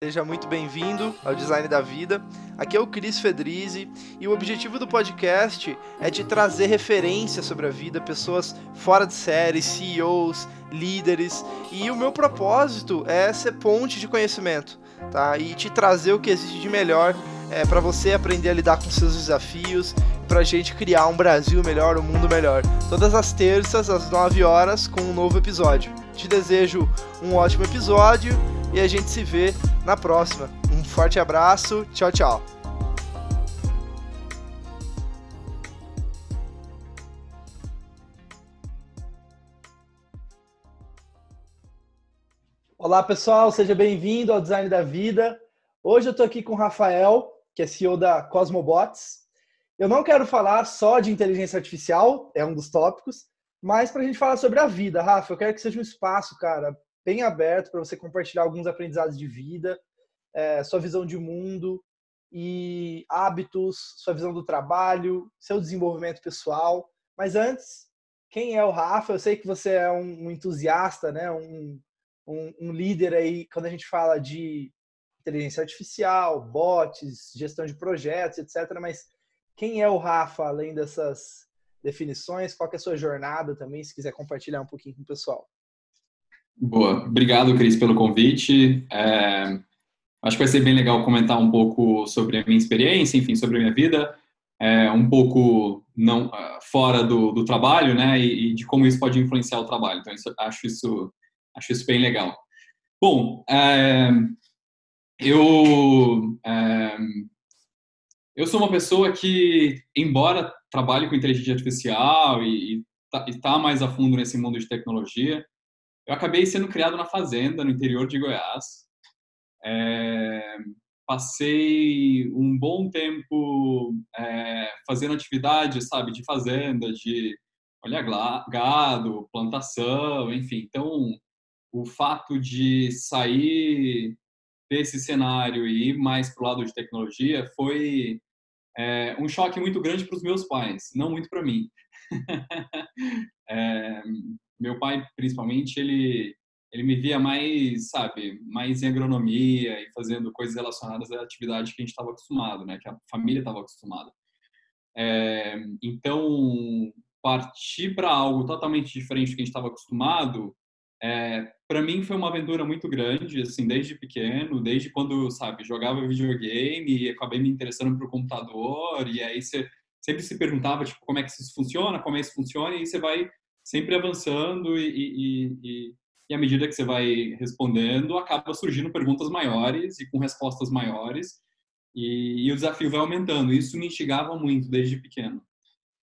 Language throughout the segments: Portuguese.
Seja muito bem-vindo ao Design da Vida. Aqui é o Cris Fedrizzi e o objetivo do podcast é te trazer referências sobre a vida, pessoas fora de série, CEOs, líderes, e o meu propósito é ser ponte de conhecimento, tá? E te trazer o que existe de melhor é, para você aprender a lidar com seus desafios, para a gente criar um Brasil melhor, um mundo melhor. Todas as terças às 9 horas com um novo episódio. Te desejo um ótimo episódio e a gente se vê na próxima. Um forte abraço, tchau, tchau. Olá pessoal, seja bem-vindo ao Design da Vida. Hoje eu estou aqui com o Rafael, que é CEO da Cosmobots. Eu não quero falar só de inteligência artificial, é um dos tópicos, mas para a gente falar sobre a vida, Rafa, eu quero que seja um espaço, cara, bem aberto para você compartilhar alguns aprendizados de vida, é, sua visão de mundo e hábitos, sua visão do trabalho, seu desenvolvimento pessoal. Mas antes, quem é o Rafa? Eu sei que você é um, entusiasta, né? Um, um, um, líder aí quando a gente fala de inteligência artificial, bots, gestão de projetos, etc. Mas quem é o Rafa além dessas definições? Qual é a sua jornada também, se quiser compartilhar um pouquinho com o pessoal? Boa, obrigado, Cris, pelo convite. É, acho que vai ser bem legal comentar um pouco sobre a minha experiência, enfim, sobre a minha vida, é, um pouco não ah, fora do, do trabalho, né, e, e, de como isso pode influenciar o trabalho. Então, isso, acho isso acho isso bem legal. Bom, é, eu é, eu sou uma pessoa que, embora trabalhe com inteligência artificial e está tá mais a fundo nesse mundo de tecnologia, eu acabei sendo criado na fazenda, no interior de Goiás. É, passei um bom tempo é, fazendo atividades, sabe, de fazenda, de olhar gado, plantação, enfim. Então, o fato de sair desse cenário e ir mais para o lado de tecnologia foi é, um choque muito grande para os meus pais, não muito para mim. é, meu pai, principalmente, ele ele me via mais, sabe, mais em agronomia e fazendo coisas relacionadas à atividade que a gente estava acostumado, né, que a família estava acostumada. É, então, partir para algo totalmente diferente do que a gente estava acostumado, é, para mim foi uma aventura muito grande, assim, desde pequeno, desde quando, sabe, jogava videogame e acabei me interessando por computador, e aí você sempre se perguntava, tipo, como é que isso funciona, como é que isso funciona, e você vai sempre avançando e, e, e, à medida que você vai respondendo, acaba surgindo perguntas maiores e com respostas maiores e, e o desafio vai aumentando. Isso me instigava muito desde pequeno.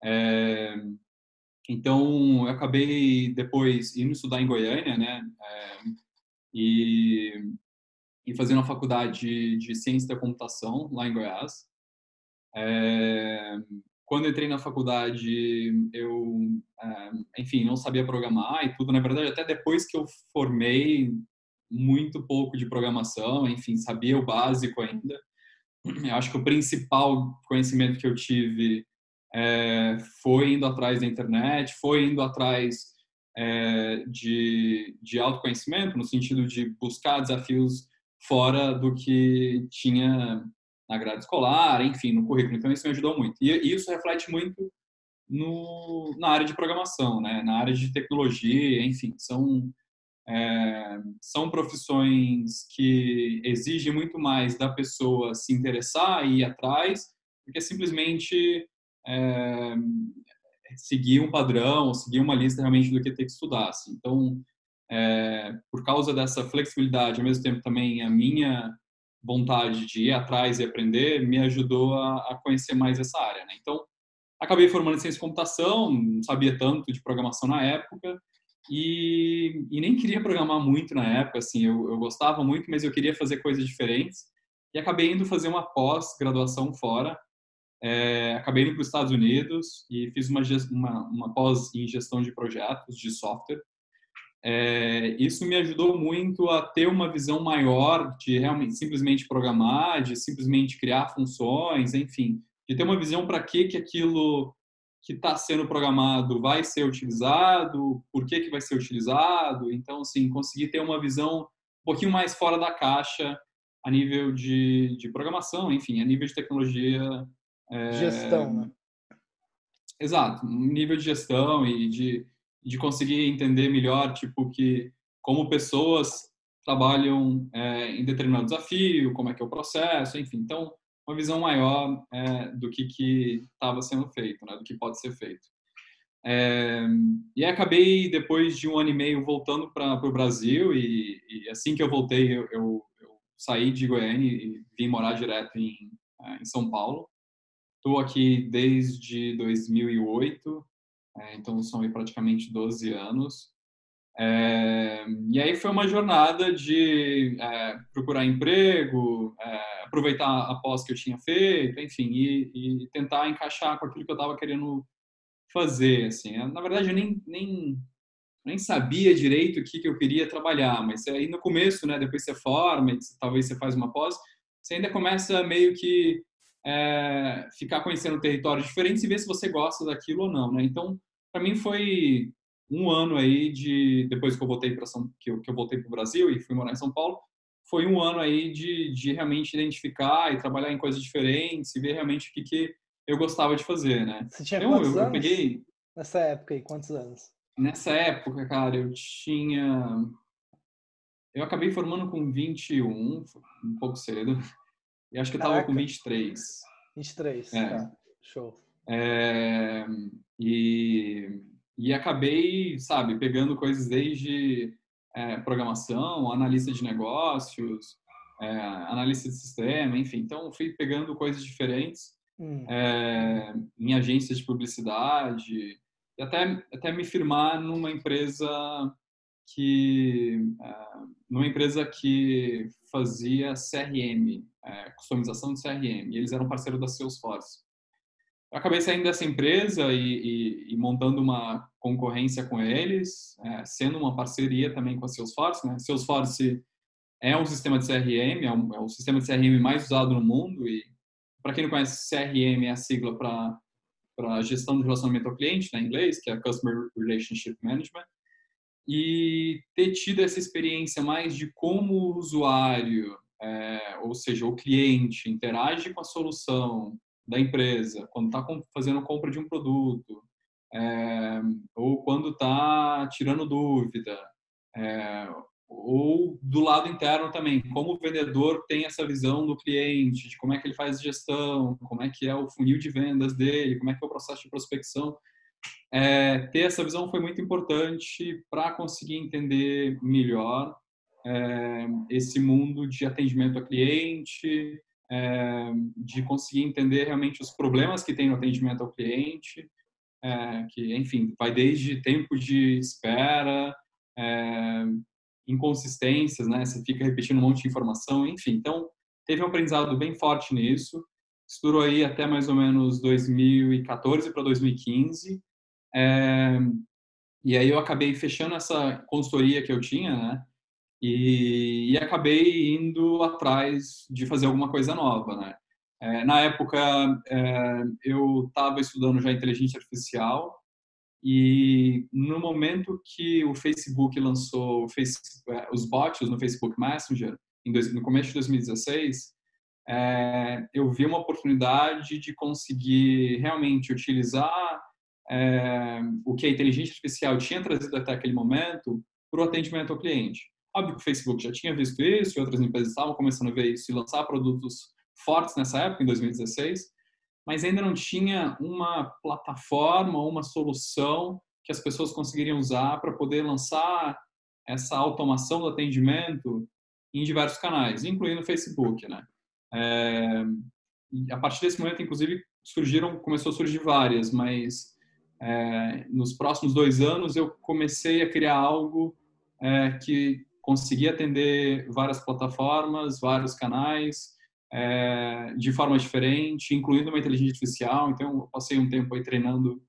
É, então, eu acabei depois indo estudar em Goiânia, né? É, e, e fazendo a faculdade de ciência da computação lá em Goiás. É, quando entrei na faculdade, eu, é, enfim, não sabia programar e tudo. Na verdade, até depois que eu formei, muito pouco de programação, enfim, sabia o básico ainda. Eu acho que o principal conhecimento que eu tive é, foi indo atrás da internet, foi indo atrás é, de, de autoconhecimento, no sentido de buscar desafios fora do que tinha na grade escolar, enfim, no currículo. Então, isso me ajudou muito. E isso reflete muito no, na área de programação, né? na área de tecnologia, enfim, são, é, são profissões que exigem muito mais da pessoa se interessar e ir atrás do que simplesmente é, seguir um padrão, seguir uma lista realmente do que tem que estudar. Assim. Então, é, por causa dessa flexibilidade, ao mesmo tempo também a minha vontade de ir atrás e aprender me ajudou a, a conhecer mais essa área. Né? Então, acabei formando em ciência de computação, não sabia tanto de programação na época e, e nem queria programar muito na época. Assim, eu, eu gostava muito, mas eu queria fazer coisas diferentes e acabei indo fazer uma pós-graduação fora. É, acabei indo para os Estados Unidos e fiz uma, uma, uma pós em gestão de projetos de software é, isso me ajudou muito a ter uma visão maior de realmente simplesmente programar, de simplesmente criar funções, enfim, de ter uma visão para que que aquilo que está sendo programado vai ser utilizado, por que que vai ser utilizado. Então, assim, conseguir ter uma visão um pouquinho mais fora da caixa a nível de, de programação, enfim, a nível de tecnologia. É, gestão, né? Exato, nível de gestão e de, de conseguir entender melhor, tipo, que como pessoas trabalham é, em determinado desafio, como é que é o processo, enfim. Então, uma visão maior é, do que estava sendo feito, né, do que pode ser feito. É, e acabei, depois de um ano e meio, voltando para o Brasil e, e, assim que eu voltei, eu, eu, eu, saí de Goiânia e vim morar direto em, é, em São Paulo. Estou aqui desde 2008, é, então são praticamente 12 anos. É, e aí foi uma jornada de é, procurar emprego, é, aproveitar a pós que eu tinha feito, enfim, e, e tentar encaixar com aquilo que eu estava querendo fazer. Assim. Na verdade, eu nem, nem, nem sabia direito o que, que eu queria trabalhar, mas aí no começo, né, depois você forma, talvez você faz uma pós, você ainda começa meio que é, ficar conhecendo territórios diferentes e ver se você gosta daquilo ou não. Né? Então, para mim foi um ano aí de depois que eu voltei para São que eu, que eu voltei para o Brasil e fui morar em São Paulo foi um ano aí de, de realmente identificar e trabalhar em coisas diferentes e ver realmente o que, que eu gostava de fazer, né? Você tinha eu, quantos eu, anos? Eu peguei nessa época aí, quantos anos? Nessa época, cara, eu tinha eu acabei formando com 21, um pouco cedo. E acho que eu tava Caraca. com 23. 23, é. tá. Show. É, e e acabei, sabe, pegando coisas desde é, programação, analista de negócios, é, analista de sistema, enfim. Então, fui pegando coisas diferentes hum. é, em agências de publicidade e até, até me firmar numa empresa que é, numa empresa que fazia CRM, é, customização de CRM. E eles eram parceiro da Salesforce. Eu acabei saindo dessa empresa e, e, e montando uma concorrência com eles, é, sendo uma parceria também com a Salesforce. Né? Salesforce é um sistema de CRM, é, um, é o sistema de CRM mais usado no mundo e, para quem não conhece, CRM é a sigla para para gestão de relacionamento ao cliente, né, inglês, que é Customer Relationship Management, e ter tido essa experiência mais de como o usuário, é, ou seja, o cliente, interage com a solução, da empresa, quando está fazendo compra de um produto, é, ou quando está tirando dúvida, é, ou do lado interno também, como o vendedor tem essa visão do cliente, de como é que ele faz gestão, como é que é o funil de vendas dele, como é que é o processo de prospecção. É, ter essa visão foi muito importante para conseguir entender melhor é, esse mundo de atendimento a cliente, é, de conseguir entender realmente os problemas que tem no atendimento ao cliente, é, que, enfim, vai desde tempo de espera, é, inconsistências, né? Você fica repetindo um monte de informação, enfim. Então, teve um aprendizado bem forte nisso. Estourou aí até mais ou menos 2014 para 2015. É, e aí eu acabei fechando essa consultoria que eu tinha, né? e, e acabei indo atrás de fazer alguma coisa nova, né? É, na época, é, eu estava estudando já inteligência artificial e no momento que o Facebook lançou é, os bots no Facebook Messenger, dois, no começo de 2016, é, eu vi uma oportunidade de conseguir realmente utilizar é, o que a inteligência artificial tinha trazido até aquele momento para o atendimento ao cliente. Óbvio que o Facebook já tinha visto isso e outras empresas estavam começando a ver isso e lançar produtos fortes nessa época, em 2016, mas ainda não tinha uma plataforma, uma solução que as pessoas conseguiriam usar para poder lançar essa automação do atendimento em diversos canais, incluindo o Facebook, né? É, a partir desse momento, inclusive, surgiram, começou a surgir várias, mas é, nos próximos dois anos eu comecei a criar algo é, que conseguir atender várias plataformas, vários canais, é, de forma diferente, incluindo uma inteligência artificial. Então, eu passei um tempo aí treinando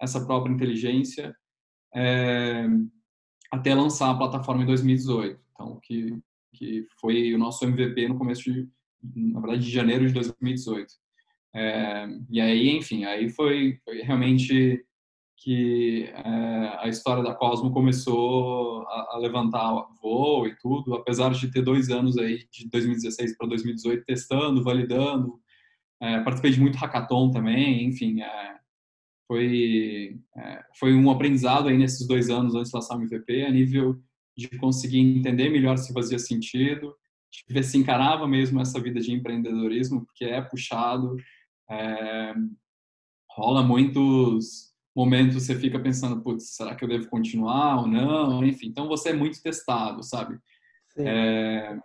essa própria inteligência é, até lançar a plataforma em 2018. Então, que, que foi o nosso MVP no começo de, na verdade, de janeiro de 2018. É, e aí, enfim, aí foi, foi realmente que é, a história da Cosmo começou a, a, levantar voo e tudo, apesar de ter dois anos aí, de 2016 para 2018, testando, validando. É, participei de muito hackathon também, enfim, é, foi, é, foi um aprendizado aí nesses dois anos antes de lançar o MVP, a nível de conseguir entender melhor se fazia sentido, de ver se encarava mesmo essa vida de empreendedorismo, porque é puxado, é, rola muitos momentos você fica pensando, putz, será que eu devo continuar ou não? Enfim, então você é muito testado, sabe? É,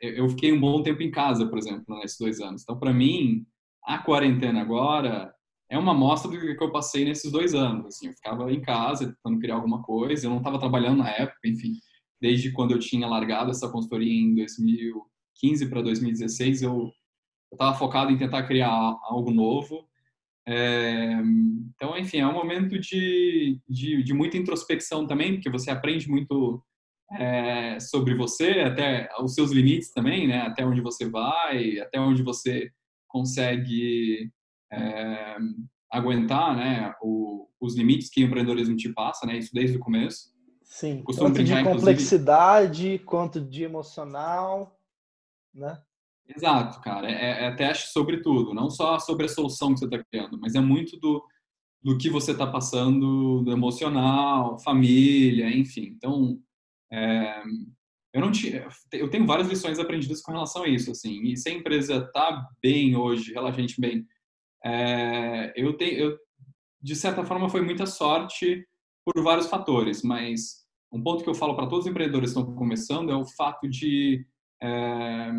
eu fiquei um bom tempo em casa, por exemplo, nesses dois anos. Então, para mim, a quarentena agora é uma amostra do que eu passei nesses dois anos. Assim, eu ficava em casa tentando criar alguma coisa, eu não estava trabalhando na época, enfim. Desde quando eu tinha largado essa consultoria em 2015 para 2016, eu estava focado em tentar criar algo novo é, então, enfim, é um momento de, de, de, muita introspecção também, porque você aprende muito é, sobre você, até os seus limites também, né? Até onde você vai, até onde você consegue é, aguentar, né? O, os limites que o empreendedorismo te passa, né? Isso desde o começo. Sim, tanto de complexidade quanto de emocional, né? Exato, cara. É, é teste sobre tudo, não só sobre a solução que você está criando, mas é muito do, do que você está passando, do emocional, família, enfim. Então, é, eu não eu tenho várias lições aprendidas com relação a isso, assim. E se a empresa está bem hoje, relativamente bem, é, eu tenho, eu, de certa forma, foi muita sorte por vários fatores, mas um ponto que eu falo para todos os empreendedores que estão começando é o fato de é,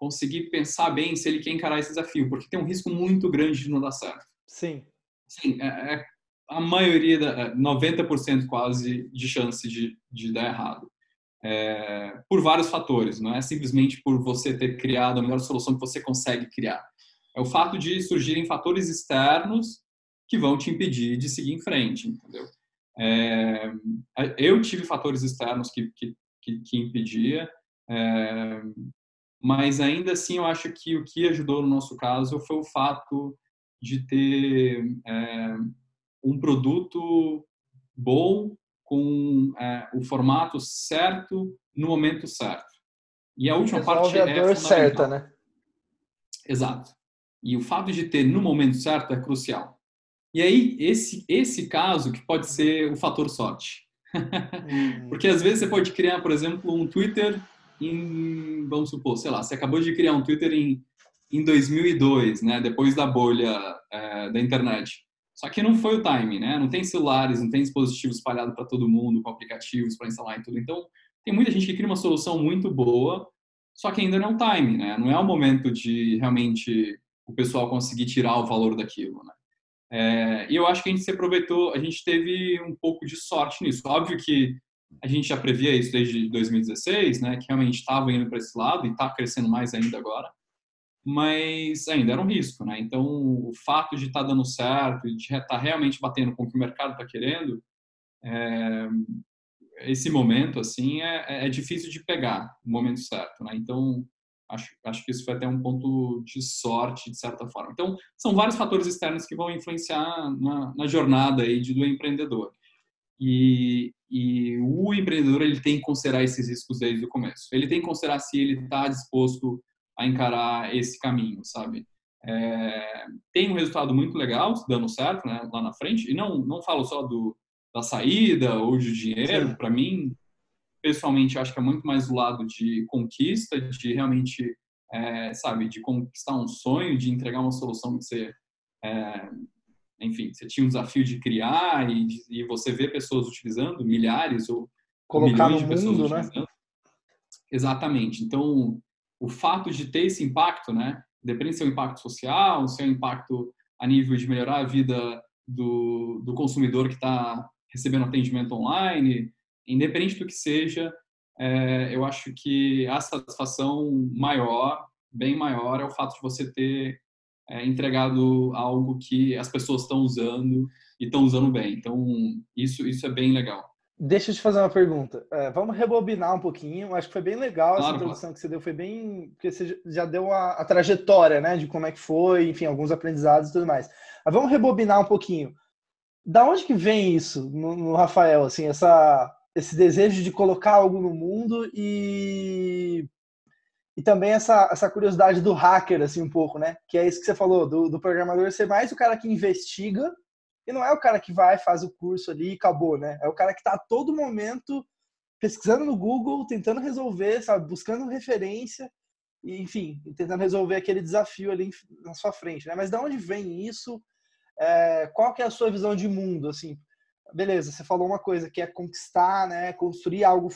conseguir pensar bem se ele quer encarar esse desafio, porque tem um risco muito grande de não dar certo. Sim. Sim, é, é a maioria, da, 90% é, quase de chance de, de dar errado. É, por vários fatores, não é simplesmente por você ter criado a melhor solução que você consegue criar. É o fato de surgirem fatores externos que vão te impedir de seguir em frente, entendeu? É, eu tive fatores externos que, que, que, que impedia, é, mas ainda assim eu acho que o que ajudou no nosso caso foi o fato de ter é, um produto bom com é, o formato certo no momento certo. E a última parte a é certa, né? Exato. E o fato de ter no momento certo é crucial. E aí esse esse caso que pode ser o fator sorte. Hum. Porque às vezes você pode criar, por exemplo, um Twitter em, vamos supor, sei lá, você acabou de criar um Twitter em, em 2002, né, depois da bolha é, da internet. Só que não foi o time, né? Não tem celulares, não tem dispositivos espalhados para todo mundo, com aplicativos para instalar e tudo. Então, tem muita gente que cria uma solução muito boa, só que ainda não é o time, né? Não é o momento de realmente o pessoal conseguir tirar o valor daquilo, né? É, e eu acho que a gente se aproveitou, a gente teve um pouco de sorte nisso. Óbvio que a gente já previa isso desde 2016, né, que realmente estava indo para esse lado e está crescendo mais ainda agora, mas ainda era um risco, né? Então, o fato de estar tá dando certo e de estar tá realmente batendo com o que o mercado está querendo, é, esse momento, assim, é, é, difícil de pegar o momento certo, né? Então, acho, acho que isso foi até um ponto de sorte, de certa forma. Então, são vários fatores externos que vão influenciar na, na jornada aí de, do empreendedor. E, e o empreendedor ele tem que considerar esses riscos desde o começo. Ele tem que considerar se ele está disposto a encarar esse caminho, sabe? É, tem um resultado muito legal dando certo né, lá na frente. E não não falo só do da saída ou de dinheiro. Para mim, pessoalmente, acho que é muito mais do lado de conquista, de realmente, é, sabe, de conquistar um sonho, de entregar uma solução que você é, enfim, você tinha um desafio de criar e, e você vê pessoas utilizando, milhares ou Colocar milhões de pessoas mundo, né? utilizando. Né? Exatamente. Então, o fato de ter esse impacto, né? Depende se é um impacto social, se é um impacto a nível de melhorar a vida do, do consumidor que está recebendo atendimento online, independente do que seja, é, eu acho que a satisfação maior, bem maior, é o fato de você ter é, entregado algo que as pessoas estão usando e estão usando bem. Então, isso, isso é bem legal. Deixa eu te fazer uma pergunta. É, vamos rebobinar um pouquinho. Acho que foi bem legal claro, essa introdução claro. que você deu. Foi bem. Porque você já deu a, a, trajetória, né? De como é que foi, enfim, alguns aprendizados e tudo mais. Mas vamos rebobinar um pouquinho. da onde que vem isso no, no Rafael, assim, essa, esse desejo de colocar algo no mundo e e também essa, essa curiosidade do hacker, assim, um pouco, né? Que é isso que você falou, do, do programador ser mais o cara que investiga e não é o cara que vai, faz o curso ali e acabou, né? É o cara que está a todo momento pesquisando no Google, tentando resolver, sabe? Buscando referência e, enfim, tentando resolver aquele desafio ali na sua frente, né? Mas de onde vem isso? É, qual que é a sua visão de mundo, assim? Beleza, você falou uma coisa que é conquistar, né? Construir algo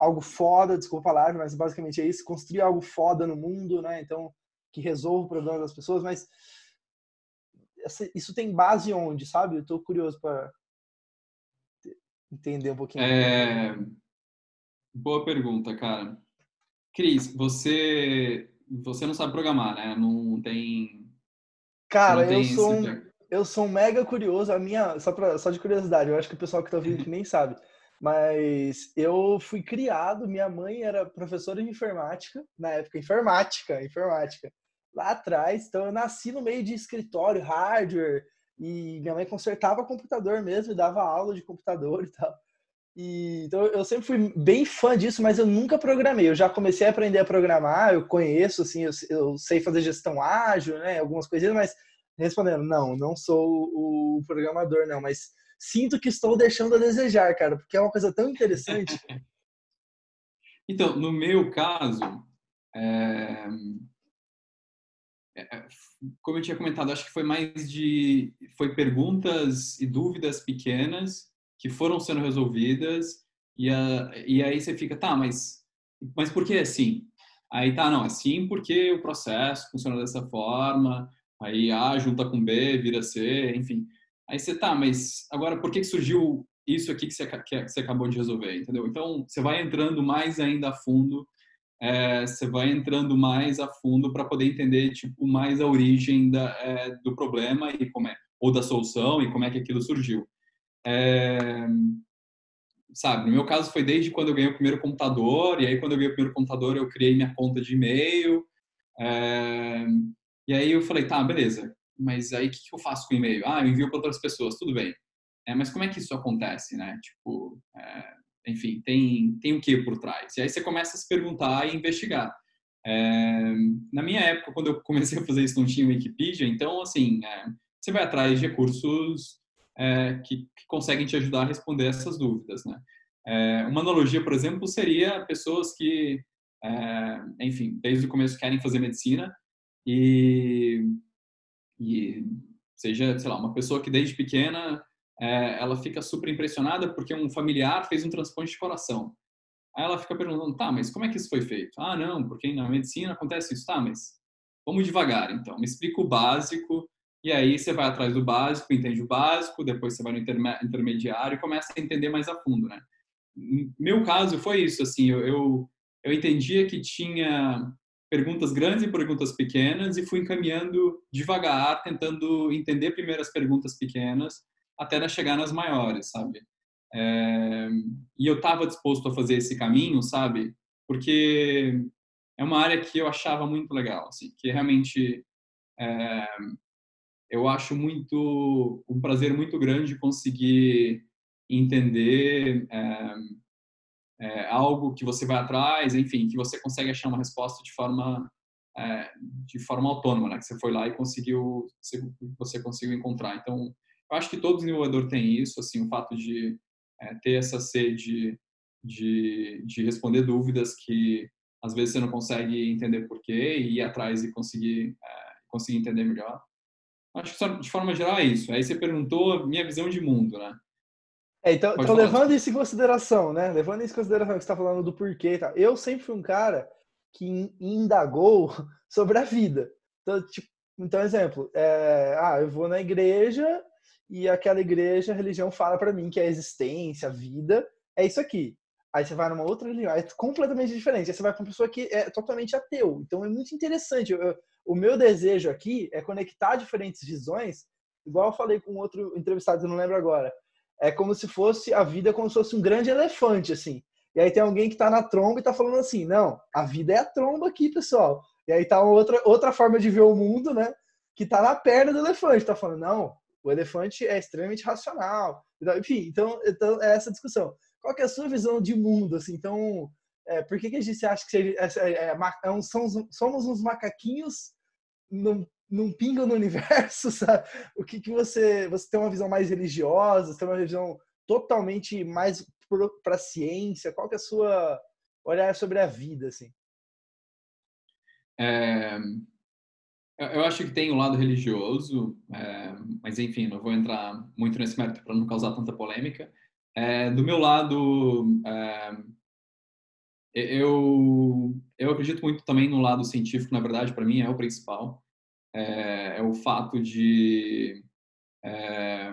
algo foda, desculpa a palavra, mas basicamente é isso, construir algo foda no mundo, né? Então, que resolva o problema das pessoas, mas isso tem base onde, sabe? Eu tô curioso para entender um pouquinho. É... Boa pergunta, cara. Cris, você você não sabe programar, né? Não tem Cara, não eu sou um, eu sou um mega curioso, a minha só pra, só de curiosidade, eu acho que o pessoal que tá ouvindo aqui nem sabe. Mas eu fui criado, minha mãe era professora de informática, na época, informática, informática, lá atrás. Então eu nasci no meio de escritório, hardware, e minha mãe consertava computador mesmo, e dava aula de computador e tal. E, então eu sempre fui bem fã disso, mas eu nunca programei. Eu já comecei a aprender a programar, eu conheço, assim, eu, eu sei fazer gestão ágil, né, algumas coisinhas, mas respondendo, não, não sou o programador, não, mas sinto que estou deixando a desejar, cara, porque é uma coisa tão interessante. então, no meu caso, é... É, como eu tinha comentado, acho que foi mais de foi perguntas e dúvidas pequenas que foram sendo resolvidas e, a, e aí você fica, tá, mas mas por que assim? Aí tá, não, assim porque o processo funciona dessa forma, aí A junta com B, vira C, enfim. Aí você tá, mas agora por que surgiu isso aqui que você, que você acabou de resolver, entendeu? Então você vai entrando mais ainda a fundo, é, você vai entrando mais a fundo para poder entender tipo mais a origem da, é, do problema e como é ou da solução e como é que aquilo surgiu. É, sabe, no meu caso foi desde quando eu ganhei o primeiro computador e aí quando eu ganhei o primeiro computador eu criei minha conta de e-mail é, e aí eu falei, tá, beleza, mas aí o que, que eu faço com o e-mail? Ah, eu envio para outras pessoas, tudo bem. É, mas como é que isso acontece, né? Tipo, é, enfim, tem, tem o que por trás? E aí você começa a se perguntar e investigar. É, na minha época, quando eu comecei a fazer isso, não tinha Wikipedia, então, assim, é, você vai atrás de recursos é, que, que, conseguem te ajudar a responder essas dúvidas, né? É, uma analogia, por exemplo, seria pessoas que, enfim, desde o começo querem fazer medicina e e seja, sei lá, uma pessoa que desde pequena é, ela fica super impressionada porque um familiar fez um transplante de coração. Aí ela fica perguntando, tá, mas como é que isso foi feito? Ah, não, porque na medicina acontece isso. Tá, mas vamos devagar, então. Me explica o básico e aí você vai atrás do básico, entende o básico, depois você vai no intermediário e começa a entender mais a fundo, né? Meu caso foi isso, assim, eu, eu, eu entendia que tinha perguntas grandes e perguntas pequenas e fui encaminhando devagar, tentando entender primeiro as perguntas pequenas até chegar nas maiores, sabe? É, e eu estava disposto a fazer esse caminho, sabe? Porque é uma área que eu achava muito legal, assim, que realmente é, eu acho muito um prazer muito grande conseguir entender é, é, algo que você vai atrás, enfim, que você consegue achar uma resposta de forma é, de forma autônoma, né? Que você foi lá e conseguiu, você conseguiu encontrar. Então, eu acho que todo desenvolvedor tem isso, assim, o fato de é, ter essa sede de, de responder dúvidas que às vezes você não consegue entender porquê e ir atrás e conseguir é, conseguir entender melhor. Acho que de forma geral é isso. Aí você perguntou minha visão de mundo, né? É, então, então levando isso em consideração, né? Levando isso em consideração que você está falando do porquê, tá? eu sempre fui um cara que indagou sobre a vida. Então, tipo, então exemplo, é, ah, eu vou na igreja e aquela igreja, a religião fala para mim que a existência, a vida, é isso aqui. Aí você vai numa outra religião, é completamente diferente. Aí você vai para uma pessoa que é totalmente ateu. Então é muito interessante. Eu, o meu desejo aqui é conectar diferentes visões, igual eu falei com outro entrevistado, eu não lembro agora é como se fosse a vida como se fosse um grande elefante, assim. E aí tem alguém que está na tromba e está falando assim, não, a vida é a tromba aqui, pessoal. E aí tá outra, outra forma de ver o mundo, né? Que está na perna do elefante, está falando, não, o elefante é extremamente racional. Enfim, então, então é essa discussão. Qual é a sua visão de mundo? Assim, então, é, por que, que a gente acha que é, é, é, é um, somos, somos uns macaquinhos num, num pingo no universo, sabe? O que, que você... Você tem uma visão mais religiosa, você tem uma visão totalmente mais para ciência? Qual que é a sua olhar sobre a vida, assim? É, eu acho que tem o um lado religioso, é, mas enfim, não vou entrar muito nesse mérito para não causar tanta polêmica. É, do meu lado, é, eu, eu acredito muito também no lado científico, na verdade, para mim é o principal. É, é o fato de. É,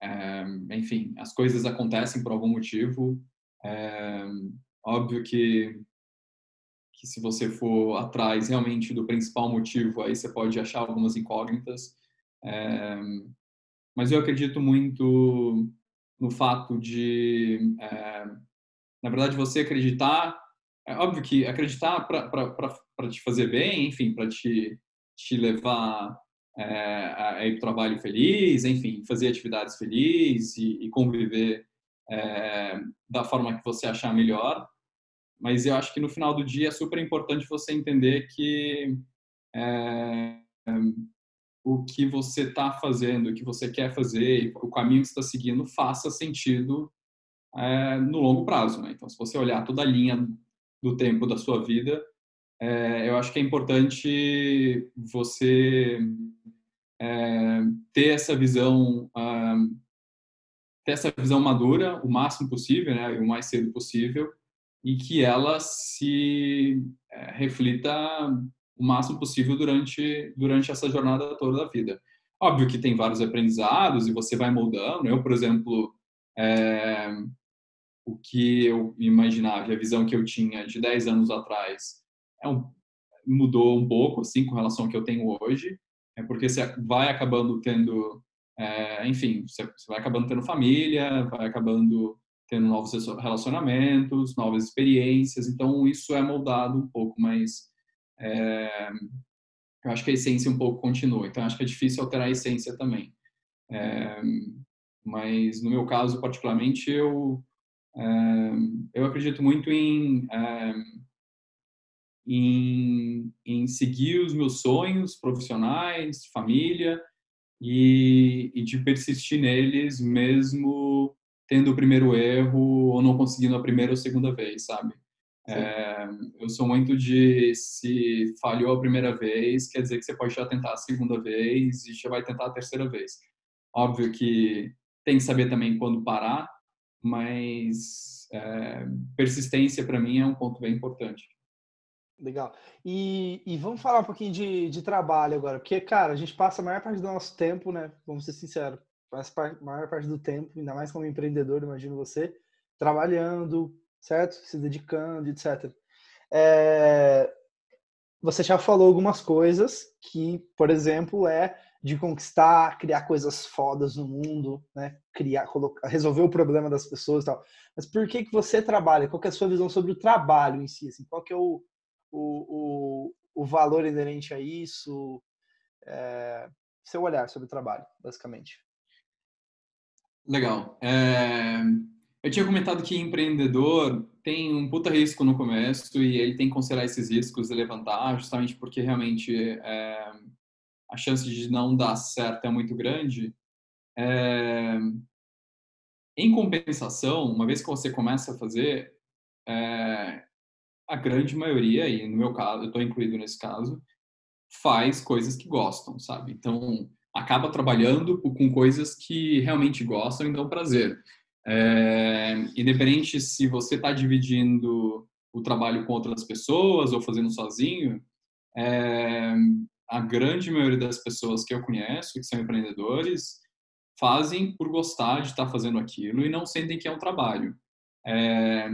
é, enfim, as coisas acontecem por algum motivo. óbvio que que se você for atrás realmente do principal motivo, aí você pode achar algumas incógnitas. É, mas eu acredito muito no fato de, é, na verdade, você acreditar. É óbvio que acreditar para te fazer bem, enfim, para te, te levar é, a ir para o trabalho feliz, enfim, fazer atividades felizes e, e conviver é, da forma que você achar melhor mas eu acho que no final do dia é super importante você entender que é, o que você está fazendo, o que você quer fazer, o caminho que está seguindo faça sentido é, no longo prazo. Né? Então, se você olhar toda a linha do tempo da sua vida, é, eu acho que é importante você é, ter essa visão ter essa visão madura o máximo possível, né, o mais cedo possível, e que ela se é, reflita o máximo possível durante durante essa jornada toda da vida. Óbvio que tem vários aprendizados e você vai moldando. Eu, por exemplo, é, o que eu imaginava, a visão que eu tinha de 10 anos atrás é um, mudou um pouco assim com relação ao que eu tenho hoje, é porque você vai acabando tendo, é, enfim, você, vai acabando tendo família, vai acabando tendo novos relacionamentos, novas experiências. Então, isso é moldado um pouco, mas é, eu acho que a essência um pouco continua. Então, acho que é difícil alterar a essência também. É, mas, no meu caso, particularmente, eu, é, eu acredito muito em, é, em, em seguir os meus sonhos profissionais, família, e, e de persistir neles mesmo tendo o primeiro erro ou não conseguindo a primeira ou segunda vez, sabe? É, eu sou muito de se falhou a primeira vez, quer dizer que você pode já tentar a segunda vez e já vai tentar a terceira vez. Óbvio que tem que saber também quando parar, mas é, persistência para mim é um ponto bem importante. Legal. E, e, vamos falar um pouquinho de, de trabalho agora, porque, cara, a gente passa a maior parte do nosso tempo, né? Vamos ser sinceros, a maior parte do tempo, ainda mais como empreendedor, imagino você, trabalhando, certo? Se dedicando, etc. É... Você já falou algumas coisas que, por exemplo, é de conquistar, criar coisas fodas no mundo, né? Criar, colocar, resolver o problema das pessoas e tal. Mas por que que você trabalha? Qual é a sua visão sobre o trabalho em si? Assim? Qual que é o, o, o, o valor inerente a isso? É, seu olhar sobre o trabalho, basicamente. Legal. É... Eu tinha comentado que empreendedor tem um puta risco no começo e ele tem que considerar esses riscos e levantar, justamente porque realmente é... a chance de não dar certo é muito grande. É... Em compensação, uma vez que você começa a fazer, é... a grande maioria, e no meu caso, eu estou incluído nesse caso, faz coisas que gostam, sabe? Então, acaba trabalhando com coisas que realmente gostam e dão prazer. É, independente se você está dividindo o trabalho com outras pessoas ou fazendo sozinho, é, a grande maioria das pessoas que eu conheço, que são empreendedores, fazem por gostar de estar tá fazendo aquilo e não sentem que é um trabalho. É,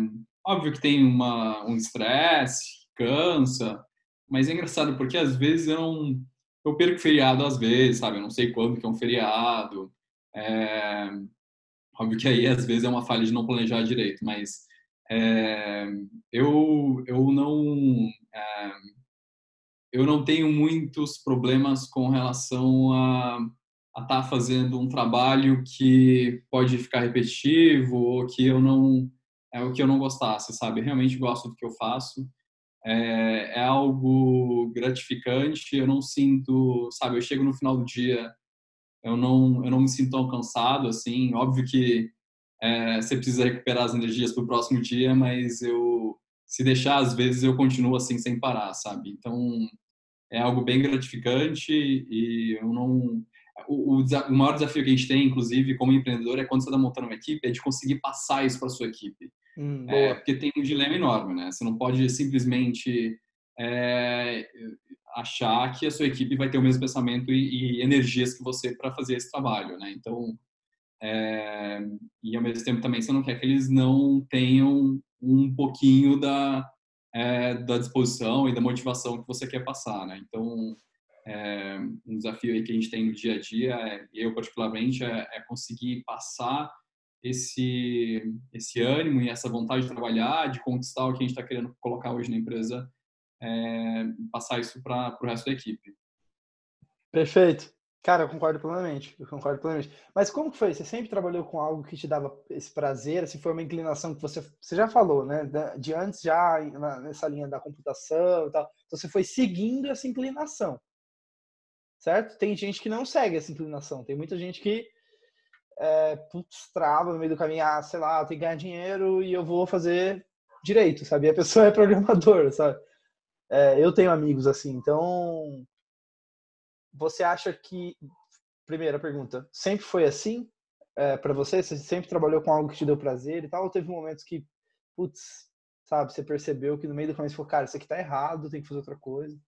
óbvio que tem uma, um estresse, cansa, mas é engraçado porque às vezes eu não eu perco feriado às vezes, sabe? Eu não sei quando que é um feriado. É... Óbvio que aí às vezes é uma falha de não planejar direito, mas é... eu, eu não. É... eu não tenho muitos problemas com relação a estar tá fazendo um trabalho que pode ficar repetitivo ou que eu não é o que eu não gostasse, sabe? Eu realmente gosto do que eu faço. É, é, algo gratificante. Eu não sinto, sabe? Eu chego no final do dia, eu não, eu não me sinto tão cansado assim. Óbvio que é, você precisa recuperar as energias para o próximo dia, mas eu, se deixar, às vezes eu continuo assim sem parar, sabe? Então é algo bem gratificante e eu não o, o, o, maior desafio que a gente tem, inclusive, como empreendedor, é quando você está montando uma equipe, é de conseguir passar isso para sua equipe. Hum, é, porque tem um dilema enorme, né? Você não pode simplesmente é, achar que a sua equipe vai ter o mesmo pensamento e, e energias que você para fazer esse trabalho, né? Então, é, e ao mesmo tempo também você não quer que eles não tenham um pouquinho da, é, da disposição e da motivação que você quer passar, né? Então, um desafio aí que a gente tem no dia a dia, eu particularmente, é, é conseguir passar esse, esse ânimo e essa vontade de trabalhar, de conquistar o que a gente está querendo colocar hoje na empresa, é, passar isso para o resto da equipe. Perfeito. Cara, eu concordo plenamente. Eu concordo plenamente. Mas como que foi? Você sempre trabalhou com algo que te dava esse prazer? Se foi uma inclinação que você, você já falou, né? De antes já nessa linha da computação e tal. Então você foi seguindo essa inclinação, certo? Tem gente que não segue essa inclinação. Tem muita gente que é, trava no meio do caminho, ah, sei lá, eu tenho que ganhar dinheiro e eu vou fazer direito, sabe? E a pessoa é programador, sabe? É, eu tenho amigos assim, então você acha que primeira pergunta sempre foi assim é, para você? Você sempre trabalhou com algo que te deu prazer e tal? Ou teve momentos que, putz, sabe, você percebeu que no meio do caminho você falou, cara, isso aqui tá errado, tem que fazer outra coisa?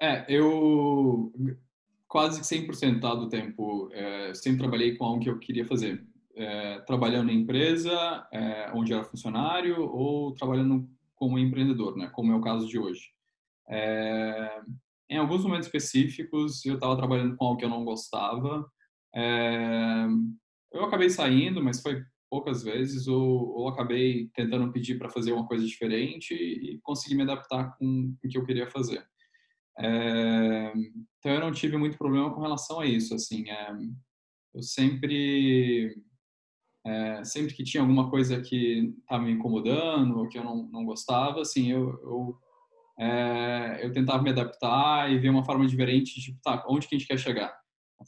É, eu quase 100% tá, do tempo é, sempre trabalhei com algo que eu queria fazer. É, trabalhando em empresa, é, onde era funcionário, ou trabalhando como empreendedor, né, como é o caso de hoje. É, em alguns momentos específicos, eu estava trabalhando com algo que eu não gostava. É, eu acabei saindo, mas foi poucas vezes, ou, ou acabei tentando pedir para fazer uma coisa diferente e consegui me adaptar com o que eu queria fazer. É, então eu não tive muito problema com relação a isso, assim, é, eu sempre é, sempre que tinha alguma coisa que estava me incomodando ou que eu não, não gostava, assim, eu, eu, eu tentava me adaptar e ver uma forma diferente, tipo, tá, onde que a gente quer chegar?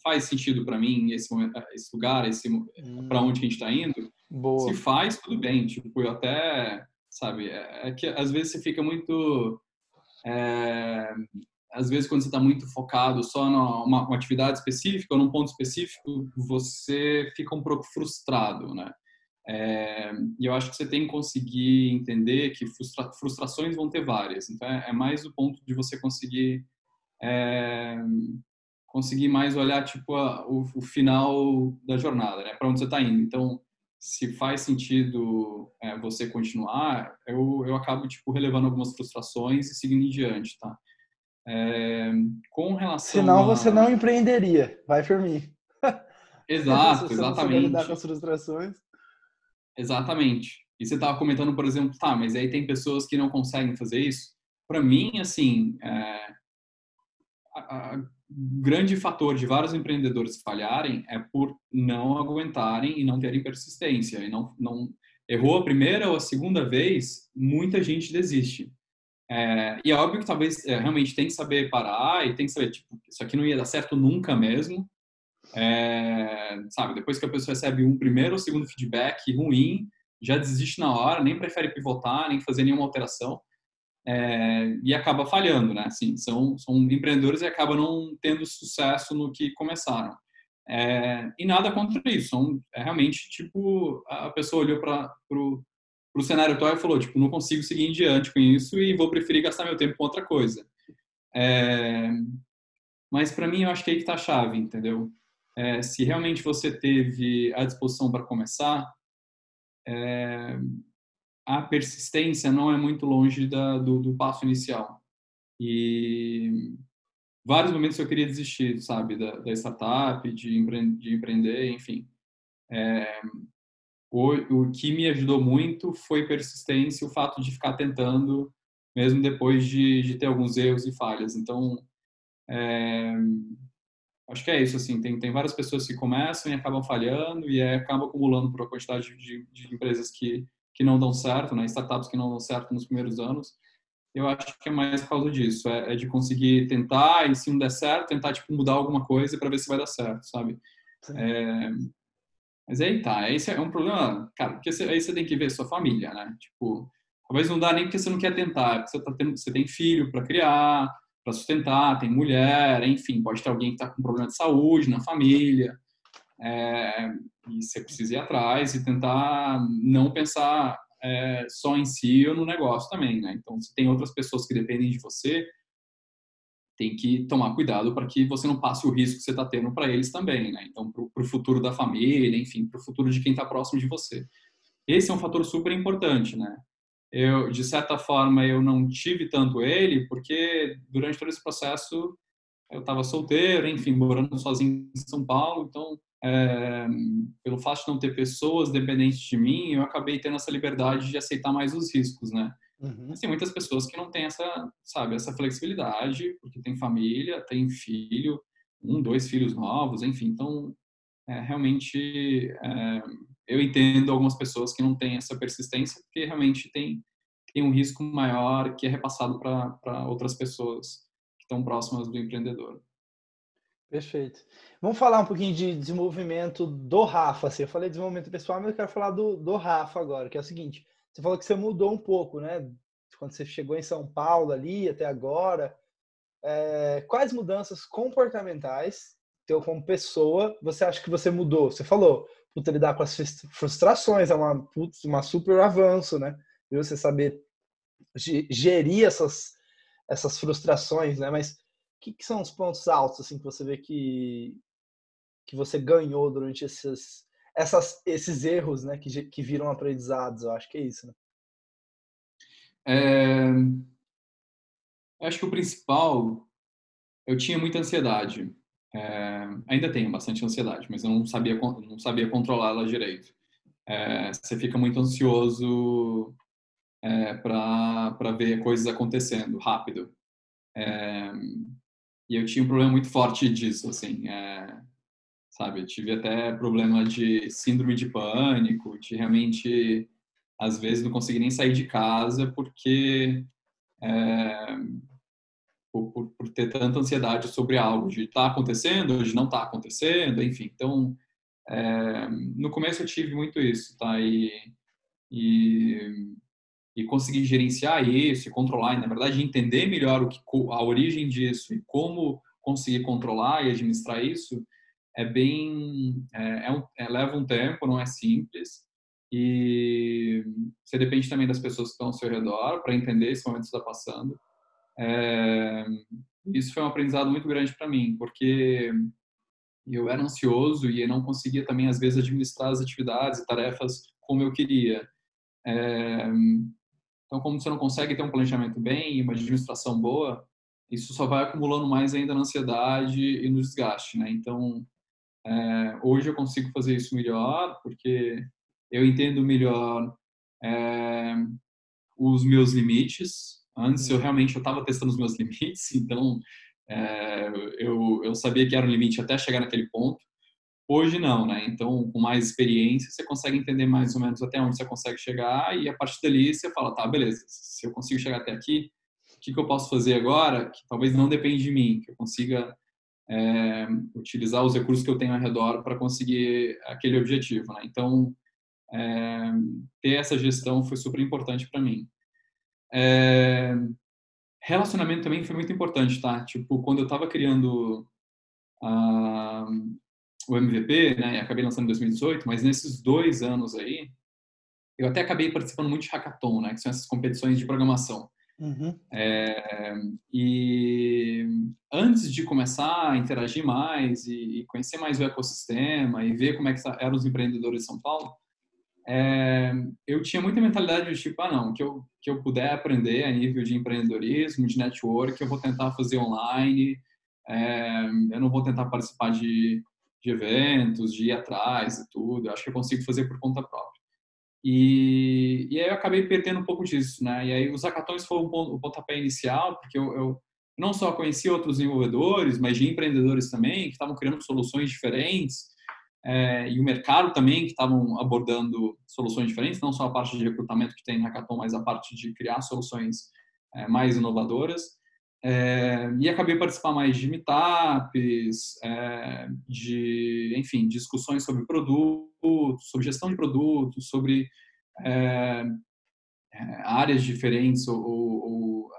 Faz sentido para mim esse, esse lugar, esse hum. para onde que a gente está indo? Boa. Se faz, tudo bem, tipo, eu até, sabe, é, é que às vezes você fica muito é, às vezes quando você está muito focado só numa uma atividade específica ou num ponto específico, você fica um pouco frustrado, né? É, e eu acho que você tem que conseguir entender que frustra frustrações vão ter várias. Então é, é, mais o ponto de você conseguir é, conseguir mais olhar tipo a, o, o, final da jornada, né? Para onde você está indo. Então se faz sentido é, você continuar, eu, eu acabo tipo relevando algumas frustrações e seguindo em diante, tá? É, com relação Senão a... você não empreenderia. Vai por mim. Exato, exatamente. lidar com as frustrações. Exatamente. E você estava comentando, por exemplo, tá, mas aí tem pessoas que não conseguem fazer isso. Para mim, assim, é, a, grande fator de vários empreendedores falharem é por não aguentarem e não terem persistência. E não, não errou a primeira ou a segunda vez, muita gente desiste. É, e é óbvio que talvez é, realmente tem que saber parar e tem que saber, tipo, isso aqui não ia dar certo nunca mesmo. É, sabe, depois que a pessoa recebe um primeiro ou segundo feedback ruim, já desiste na hora, nem prefere pivotar, nem fazer nenhuma alteração. É, e acaba falhando, né? Assim, são, são empreendedores e acabam não tendo sucesso no que começaram. É, e nada contra isso, são, é realmente, tipo, a pessoa olhou para para o cenário atual e falou, tipo, não consigo seguir em diante com isso e vou preferir gastar meu tempo com outra coisa. É... Mas para mim, eu acho que é aí que está a chave, entendeu? É, se realmente você teve a disposição para começar, é... a persistência não é muito longe da, do, do, passo inicial. E vários momentos eu queria desistir, sabe, da, da startup, de, empre de empreender, enfim. É, o, o que me ajudou muito foi persistência, o fato de ficar tentando mesmo depois de, de ter alguns erros e falhas. Então, é, acho que é isso, assim, tem, tem várias pessoas que começam e acabam falhando e acabam acumulando por uma quantidade de, de empresas que, que não dão certo, né, startups que não dão certo nos primeiros anos. Eu acho que é mais por causa disso, é, é de conseguir tentar e se não der certo, tentar, tipo, mudar alguma coisa para ver se vai dar certo, sabe? É, mas aí tá, esse é um problema, cara, porque aí você tem que ver sua família, né? Tipo, talvez não dá nem porque você não quer tentar, porque você, tá tendo, você tem filho para criar, para sustentar, tem mulher, enfim, pode ter alguém que está com problema de saúde na família, é, e você precisa ir atrás e tentar não pensar é, só em si ou no negócio também, né? Então, se tem outras pessoas que dependem de você, tem que tomar cuidado para que você não passe o risco que você está tendo para eles também, né? Então, para o futuro da família, enfim, para o futuro de quem está próximo de você. Esse é um fator super importante, né? eu de certa forma eu não tive tanto ele porque durante todo esse processo eu estava solteiro, enfim, morando sozinho em São Paulo, então é, pelo fato de não ter pessoas dependentes de mim, eu acabei tendo essa liberdade de aceitar mais os riscos, né? Uhum. Mas tem muitas pessoas que não têm essa, sabe, essa flexibilidade, porque tem família, tem filho, um, dois filhos novos, enfim, então é, realmente é, eu entendo algumas pessoas que não têm essa persistência, porque realmente tem, tem um risco maior que é repassado para outras pessoas que estão próximas do empreendedor. Perfeito. Vamos falar um pouquinho de desenvolvimento do Rafa. Assim, eu falei de desenvolvimento pessoal, mas eu quero falar do, do Rafa agora, que é o seguinte: você falou que você mudou um pouco, né? Quando você chegou em São Paulo ali até agora. É, quais mudanças comportamentais, teu como pessoa, você acha que você mudou? Você falou, puta, lidar com as frustrações, é uma, uma super avanço, né? E você saber gerir essas, essas frustrações, né? Mas o que, que, são os pontos altos, assim, que você vê que, que você ganhou durante esses, essas, esses erros, né? Que, que viram aprendizados, eu acho que é isso, né? É... Acho que o principal, eu tinha muita ansiedade. É, ainda tenho bastante ansiedade, mas eu não sabia, não sabia controlá-la direito. É, você fica muito ansioso é, para ver coisas acontecendo rápido. É, e eu tinha um problema muito forte disso, assim, é, sabe? Eu tive até problema de síndrome de pânico, de realmente, às vezes, não conseguir nem sair de casa porque é, por, por, ter tanta ansiedade sobre algo, de estar tá acontecendo, de não estar tá acontecendo, enfim. Então, é, no começo eu tive muito isso, tá? E, e, e conseguir gerenciar isso e controlar, e na verdade entender melhor o que, a origem disso e como conseguir controlar e administrar isso é bem é, é um, é, leva um tempo não é simples e você depende também das pessoas que estão ao seu redor para entender esse momento que está passando é, isso foi um aprendizado muito grande para mim, porque eu era ansioso e não conseguia também, às vezes, administrar as atividades e tarefas como eu queria. É, então, como você não consegue ter um planejamento bem e uma administração boa, isso só vai acumulando mais ainda na ansiedade e no desgaste, né? Então, é, hoje eu consigo fazer isso melhor, porque eu entendo melhor é, os meus limites, Antes eu uhum. realmente eu estava testando os meus limites, então é, eu, eu sabia que era um limite até chegar naquele ponto. Hoje não, né? Então, com mais experiência, você consegue entender mais ou menos até onde você consegue chegar e a partir dali você fala, tá, beleza, se eu consigo chegar até aqui, o que, que eu posso fazer agora que talvez não depende de mim, que eu consiga é, utilizar os recursos que eu tenho ao redor para conseguir aquele objetivo, né? Então, é, ter essa gestão foi super importante para mim. É... Relacionamento também foi muito importante, tá? Tipo, quando eu estava criando uh, o MVP, né, acabei lançando em 2018, mas nesses dois anos aí, eu até acabei participando muito de hackathon, né, que são essas competições de programação. Uhum. É, e antes de começar a interagir mais e, e, conhecer mais o ecossistema e ver como é que eram os empreendedores de São Paulo, é, eu tinha muita mentalidade de tipo, ah não, que eu, que eu puder aprender a nível de empreendedorismo, de network, eu vou tentar fazer online, é, eu não vou tentar participar de, de eventos, de ir atrás e tudo, eu acho que eu consigo fazer por conta própria. E, e aí eu acabei perdendo um pouco disso, né? E aí os hackathons foram o pontapé inicial, porque eu, eu não só conheci outros desenvolvedores, mas de empreendedores também, que estavam criando soluções diferentes, é, e o mercado também, que estavam abordando soluções diferentes, não só a parte de recrutamento que tem Hackathon, mas a parte de criar soluções é, mais inovadoras. É, e acabei participar mais de meetups, é, de, enfim, discussões sobre produtos, sobre gestão de produtos, sobre é, é áreas diferentes ou, ou, ou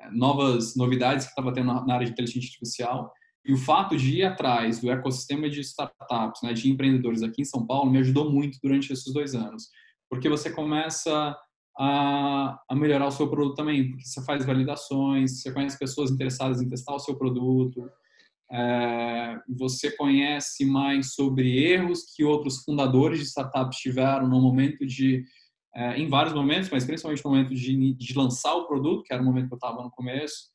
é, novas novidades que estava tendo na área de inteligência artificial. E o fato de ir atrás do ecossistema de startups, né, de empreendedores aqui em São Paulo, me ajudou muito durante esses dois anos, porque você começa a, a, melhorar o seu produto também, porque você faz validações, você conhece pessoas interessadas em testar o seu produto, é, você conhece mais sobre erros que outros fundadores de startups tiveram no momento de, é, em vários momentos, mas principalmente no momento de, de lançar o produto, que era o momento que eu estava no começo,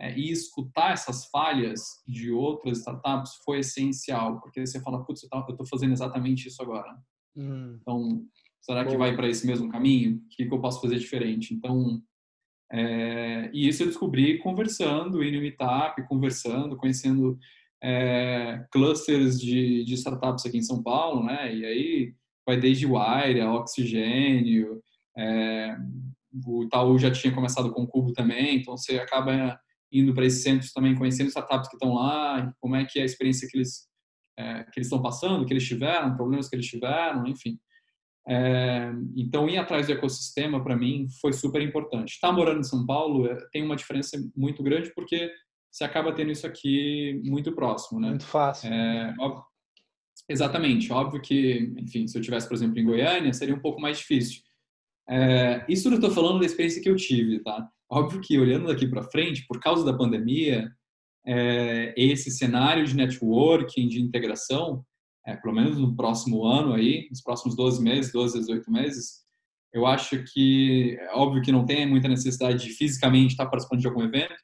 é, e escutar essas falhas de outras startups foi essencial, porque você fala, putz, eu estou fazendo exatamente isso agora. Hum. Então, Será que vai para esse mesmo caminho? O que, que eu posso fazer diferente? Então, é, e isso eu descobri conversando, indo no Meetup, conversando, conhecendo é, clusters de, de, startups aqui em São Paulo, né? E aí vai desde Wire, a Oxigênio, é, o Itaú já tinha começado com o Cubo também, então você acaba indo para esses centros também, conhecendo startups que estão lá, como é que é a experiência que eles é, que eles estão passando, que eles tiveram, problemas que eles tiveram, enfim. É, então, ir atrás do ecossistema, para mim, foi super importante. Estar tá morando em São Paulo é, tem uma diferença muito grande porque você acaba tendo isso aqui muito próximo, né? Muito fácil. É, óbvio, exatamente. Óbvio que, enfim, se eu tivesse, por exemplo, em Goiânia, seria um pouco mais difícil. É, isso eu estou falando da experiência que eu tive, tá? Óbvio que, olhando daqui para frente, por causa da pandemia, é, esse cenário de networking, de integração, é, pelo menos no próximo ano aí, nos próximos 12 meses, 12 a 18 meses, eu acho que, é óbvio que não tem muita necessidade de fisicamente estar participando de algum evento,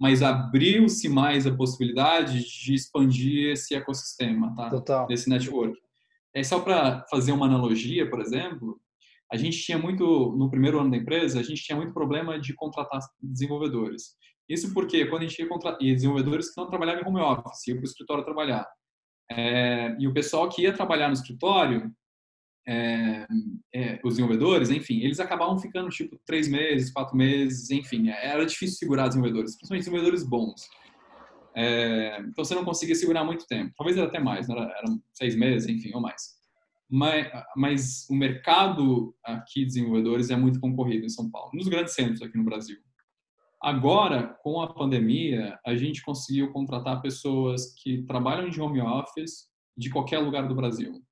mas abriu-se mais a possibilidade de expandir esse ecossistema, tá? Total. Desse network. É só para fazer uma analogia, por exemplo, a gente tinha muito, no primeiro ano da empresa, a gente tinha muito problema de contratar desenvolvedores. Isso porque quando a gente ia contratar, desenvolvedores que não trabalhavam em home office, iam para o escritório trabalhar. É, e o pessoal que ia trabalhar no escritório, é, é, os desenvolvedores, enfim, eles acabavam ficando tipo três meses, quatro meses, enfim, era difícil segurar desenvolvedores, principalmente desenvolvedores bons. É, então você não conseguia segurar muito tempo, talvez era até mais, né? eram seis meses, enfim, ou mais. Mas, mas o mercado aqui de desenvolvedores é muito concorrido em São Paulo, nos grandes centros aqui no Brasil. Agora, com a pandemia, a gente conseguiu contratar pessoas que trabalham de home office de qualquer lugar do Brasil.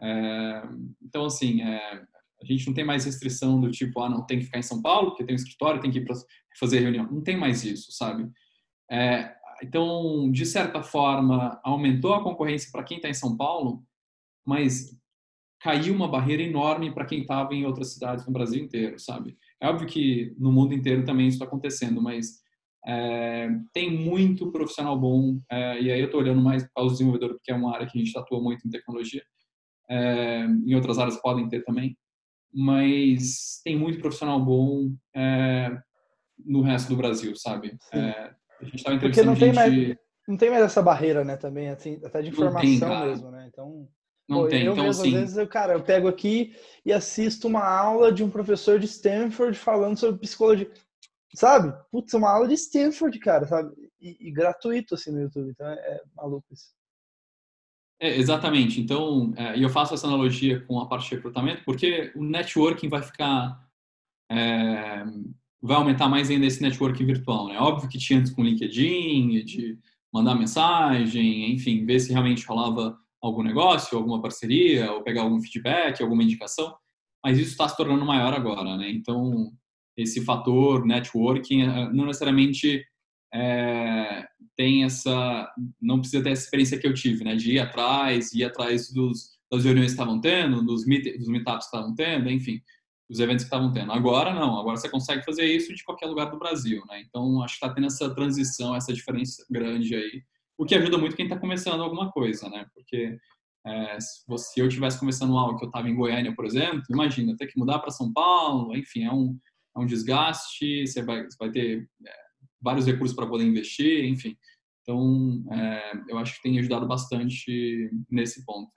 É, então, assim, é, a gente não tem mais restrição do tipo, ah, não tem que ficar em São Paulo, porque tem um escritório, tem que ir para fazer reunião. Não tem mais isso, sabe? É, então, de certa forma, aumentou a concorrência para quem está em São Paulo, mas caiu uma barreira enorme para quem estava em outras cidades no Brasil inteiro, sabe? É óbvio que no mundo inteiro também isso está acontecendo, mas é, tem muito profissional bom, é, e aí eu estou olhando mais para os desenvolvedores, porque é uma área que a gente atua muito em tecnologia, é, em outras áreas podem ter também, mas tem muito profissional bom é, no resto do Brasil, sabe? É, a gente estava entrevistando porque não tem gente... Mais, não tem mais essa barreira, né, também, assim, até de informação tem, mesmo, né? Então... Não Pô, tem, eu então mesmo, assim... Às vezes, eu, cara, eu pego aqui e assisto uma aula de um professor de Stanford falando sobre psicologia. Sabe? Putz, uma aula de Stanford, cara, sabe? E, e gratuito, assim, no YouTube. Então, é, é maluco isso. É, exatamente. Então, é, eu faço essa analogia com a parte de recrutamento, porque o networking vai ficar... É, vai aumentar mais ainda esse networking virtual, né? Óbvio que tinha antes com LinkedIn, de mandar mensagem, enfim, ver se realmente rolava algum negócio, alguma parceria, ou pegar algum feedback, alguma indicação, mas isso está se tornando maior agora, né? Então, esse fator networking eh, não necessariamente é, tem essa, não precisa ter essa experiência que eu tive, né? De ir atrás, ir atrás dos, das reuniões que estavam tendo, dos, meet, dos meetups que estavam tendo, enfim, dos eventos que estavam tendo. Agora não, agora você consegue fazer isso de qualquer lugar do Brasil, né? Então, acho que está tendo essa transição, essa diferença grande aí o que ajuda muito quem está começando alguma coisa, né? Porque É, se eu tivesse começando algo que eu estava em Goiânia, por exemplo, imagina, ter que mudar para São Paulo, enfim, é um, é um desgaste, você vai, você vai ter é, vários recursos para poder investir, enfim. Então, é, eu acho que tem ajudado bastante nesse ponto.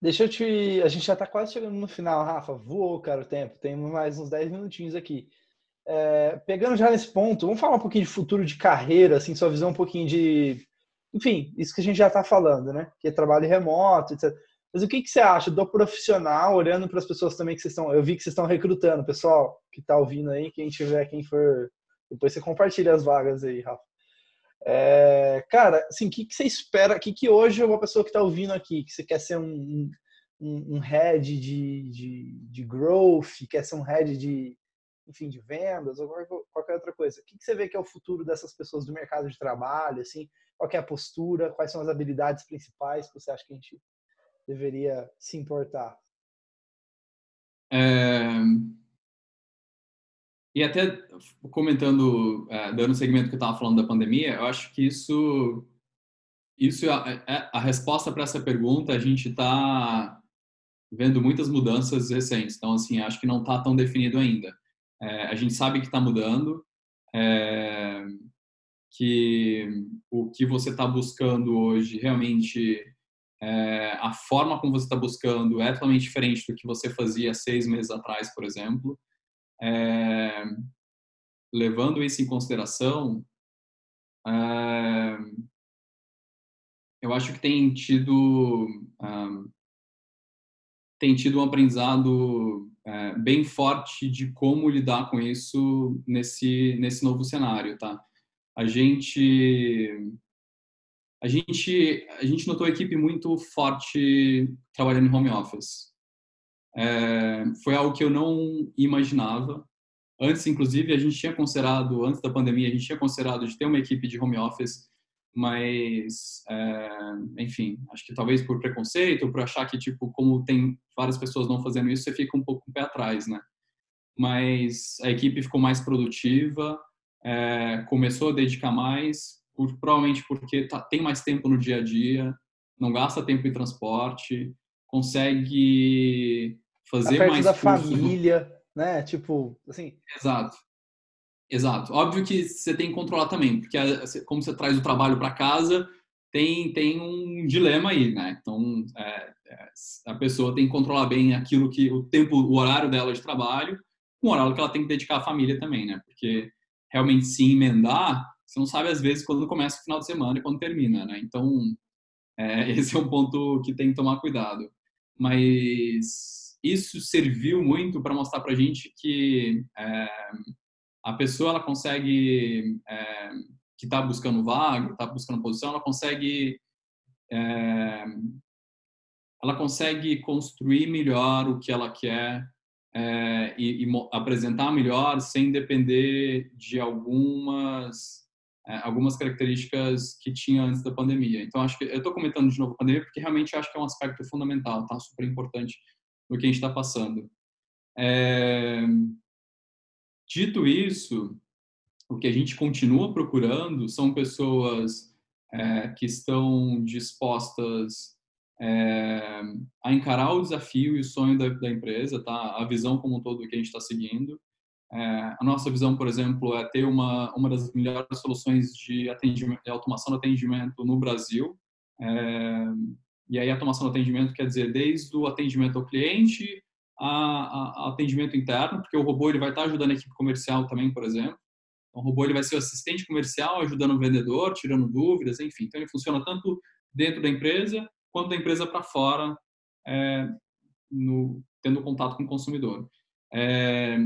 Deixa eu te. A gente já está quase chegando no final, Rafa. Voou, cara, o tempo. Tem mais uns 10 minutinhos aqui. É, pegando já nesse ponto, vamos falar um pouquinho de futuro de carreira, assim, sua visão um pouquinho de. Enfim, isso que a gente já está falando, né? Que é trabalho remoto, etc. Mas o que, que você acha do profissional, olhando para as pessoas também que vocês estão. Eu vi que vocês estão recrutando, pessoal que está ouvindo aí, quem tiver, quem for. Depois você compartilha as vagas aí, Rafa. É, cara, assim, o que, que você espera? O que, que hoje uma pessoa que está ouvindo aqui, que você quer ser um, um, um head de, de, de growth, quer ser um head de, enfim, de vendas ou qualquer outra coisa. O que, você vê que é o futuro dessas pessoas do mercado de trabalho? Assim, qual é a postura? Quais são as habilidades principais que você acha que a gente deveria se importar? É, e até comentando, é, dando segmento que eu estava falando da pandemia, eu acho que isso, isso é, é a resposta para essa pergunta. A gente está vendo muitas mudanças recentes, então assim acho que não está tão definido ainda. É, a gente sabe que está mudando, é, que o que você está buscando hoje realmente é, a forma como você está buscando é totalmente diferente do que você fazia seis meses atrás, por exemplo. É, levando isso em consideração, é, eu acho que tem tido um, tem tido um aprendizado é, bem forte de como lidar com isso nesse nesse novo cenário, tá? A gente a gente a gente notou a equipe muito forte trabalhando em home office é, foi algo que eu não imaginava. Antes, inclusive, a gente tinha considerado, antes da pandemia, a gente tinha considerado de ter uma equipe de home office, mas, é, enfim, acho que talvez por preconceito, por achar que, tipo, como tem várias pessoas não fazendo isso, você fica um pouco com o pé atrás, né? Mas a equipe ficou mais produtiva, é, começou a dedicar mais, por, provavelmente porque tá, tem mais tempo no dia a dia, não gasta tempo em transporte, consegue fazer tá mais da família, né? Tipo, assim. Exato. Exato. Óbvio que você tem que controlar também, porque como você traz o trabalho para casa, tem, tem um dilema aí, né? Então, é, é, a pessoa tem que controlar bem aquilo que o tempo, o horário dela de trabalho, com o horário que ela tem que dedicar à família também, né? Porque realmente se emendar, você não sabe às vezes quando começa o final de semana e quando termina, né? Então, é, esse é um ponto que tem que tomar cuidado. Mas isso serviu muito para mostrar para a gente que é, a pessoa ela consegue é, que está buscando vaga, está buscando posição, ela consegue é, ela consegue construir melhor o que ela quer é, e, e, apresentar melhor sem depender de algumas é, algumas características que tinha antes da pandemia. Então acho que eu estou comentando de novo a pandemia porque realmente acho que é um aspecto fundamental, tá super importante no que a gente está passando. É... Dito isso, o que a gente continua procurando são pessoas é, que estão dispostas é, a encarar o desafio e o sonho da, da, empresa, tá? A visão como um todo que a gente está seguindo. É, a nossa visão, por exemplo, é ter uma uma das melhores soluções de de automação de atendimento no Brasil. É, e aí, automação do atendimento quer dizer desde o atendimento ao cliente a, a, a atendimento interno, porque o robô ele vai estar ajudando a equipe comercial também, por exemplo. Então, o robô ele vai ser o assistente comercial, ajudando o vendedor, tirando dúvidas, enfim. Então, ele funciona tanto dentro da empresa quanto da empresa para fora, é, no, tendo contato com o consumidor. É,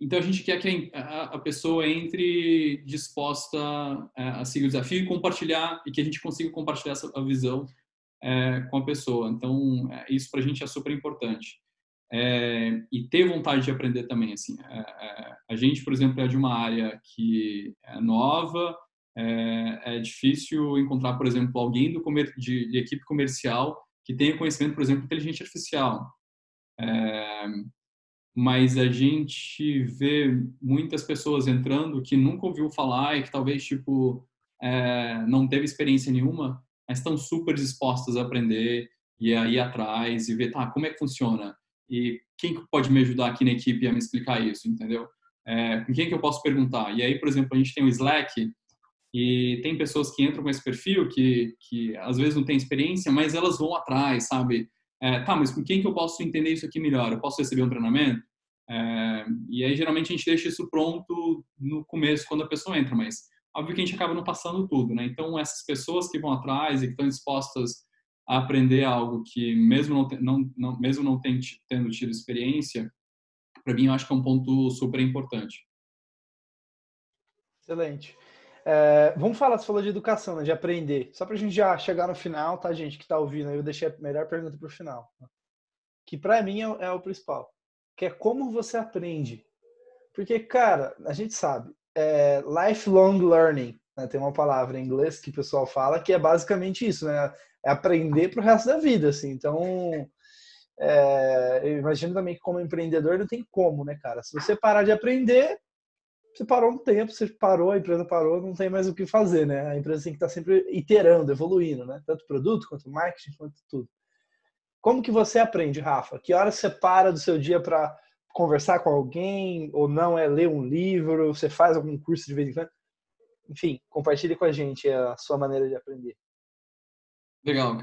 então, a gente quer que a, a pessoa entre disposta é, a seguir o desafio e compartilhar, e que a gente consiga compartilhar essa a visão é, com a pessoa. Então, é, isso para a gente é super importante. É, e ter vontade de aprender também. Assim, é, a gente, por exemplo, é de uma área que é nova, é, é difícil encontrar, por exemplo, alguém do de, de, equipe comercial que tenha conhecimento, por exemplo, de inteligência artificial. mas a gente vê muitas pessoas entrando que nunca ouviu falar e que talvez tipo não teve experiência nenhuma mas estão super dispostas a aprender e aí ir atrás e ver, tá, como é que funciona? E quem pode me ajudar aqui na equipe a me explicar isso, entendeu? É, com quem que eu posso perguntar? E aí, por exemplo, a gente tem o Slack e tem pessoas que entram com esse perfil que, que às vezes não tem experiência, mas elas vão atrás, sabe? É, tá, mas com quem que eu posso entender isso aqui melhor? Eu posso receber um treinamento? É, e aí, geralmente, a gente deixa isso pronto no começo, quando a pessoa entra, mas óbvio que a gente acaba não passando tudo, né? Então, essas pessoas que vão atrás e que estão dispostas a aprender algo que, mesmo não, não, não mesmo não tendo tido experiência, para mim, eu acho que é um ponto super importante. Excelente. É, vamos falar, você falou de educação, né, de aprender. Só para a gente já chegar no final, tá, gente, que está ouvindo, eu deixei a melhor pergunta para o final. Que para mim é, é, o principal. Que é como você aprende. Porque, cara, a gente sabe, é lifelong learning. Né, tem uma palavra em inglês que o pessoal fala que é basicamente isso, né? É aprender para o resto da vida, assim. Então, é, eu imagino também que como empreendedor não tem como, né, cara? Se você parar de aprender, você parou um tempo, você parou, a empresa parou, não tem mais o que fazer, né? A empresa tem que estar sempre iterando, evoluindo, né? Tanto produto, quanto marketing, quanto tudo. Como que você aprende, Rafa? Que horas você para do seu dia para conversar com alguém, ou não é ler um livro, você faz algum curso de vez em quando? Enfim, compartilhe com a gente a sua maneira de aprender. Legal.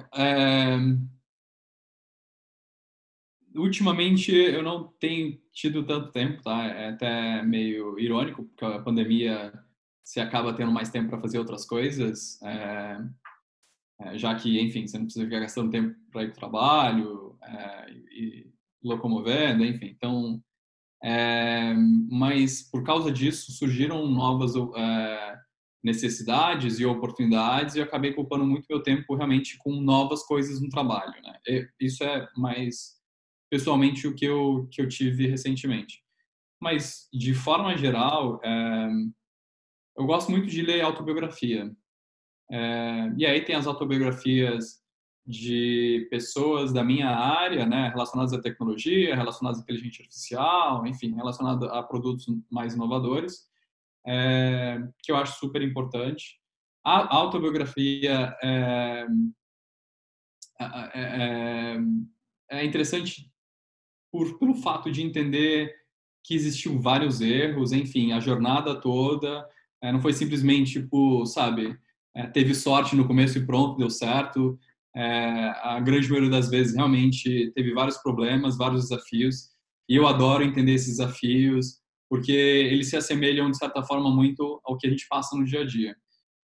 Ultimamente eu não tenho tido tanto tempo, tá? É até meio irônico, porque a pandemia se acaba tendo mais tempo para fazer outras coisas, é, é, já que, enfim, você não precisa ficar gastando tempo para ir para o trabalho é, e, locomovendo, enfim. Então, é, mas por causa disso surgiram novas é, necessidades e oportunidades e acabei ocupando muito meu tempo realmente com novas coisas no trabalho, né? E isso é mais pessoalmente o que eu, que eu tive recentemente. Mas, de forma geral, é, eu gosto muito de ler autobiografia. É, e aí tem as autobiografias de pessoas da minha área, né, relacionadas à tecnologia, relacionadas à inteligência artificial, enfim, relacionadas a produtos mais inovadores, é, que eu acho super importante. A autobiografia é, é, é interessante por, pelo fato de entender que existiu vários erros, enfim, a jornada toda, é, não foi simplesmente, tipo, sabe, é, teve sorte no começo e pronto, deu certo. É, a grande maioria das vezes realmente teve vários problemas, vários desafios, e eu adoro entender esses desafios, porque eles se assemelham, de certa forma, muito ao que a gente passa no dia a dia.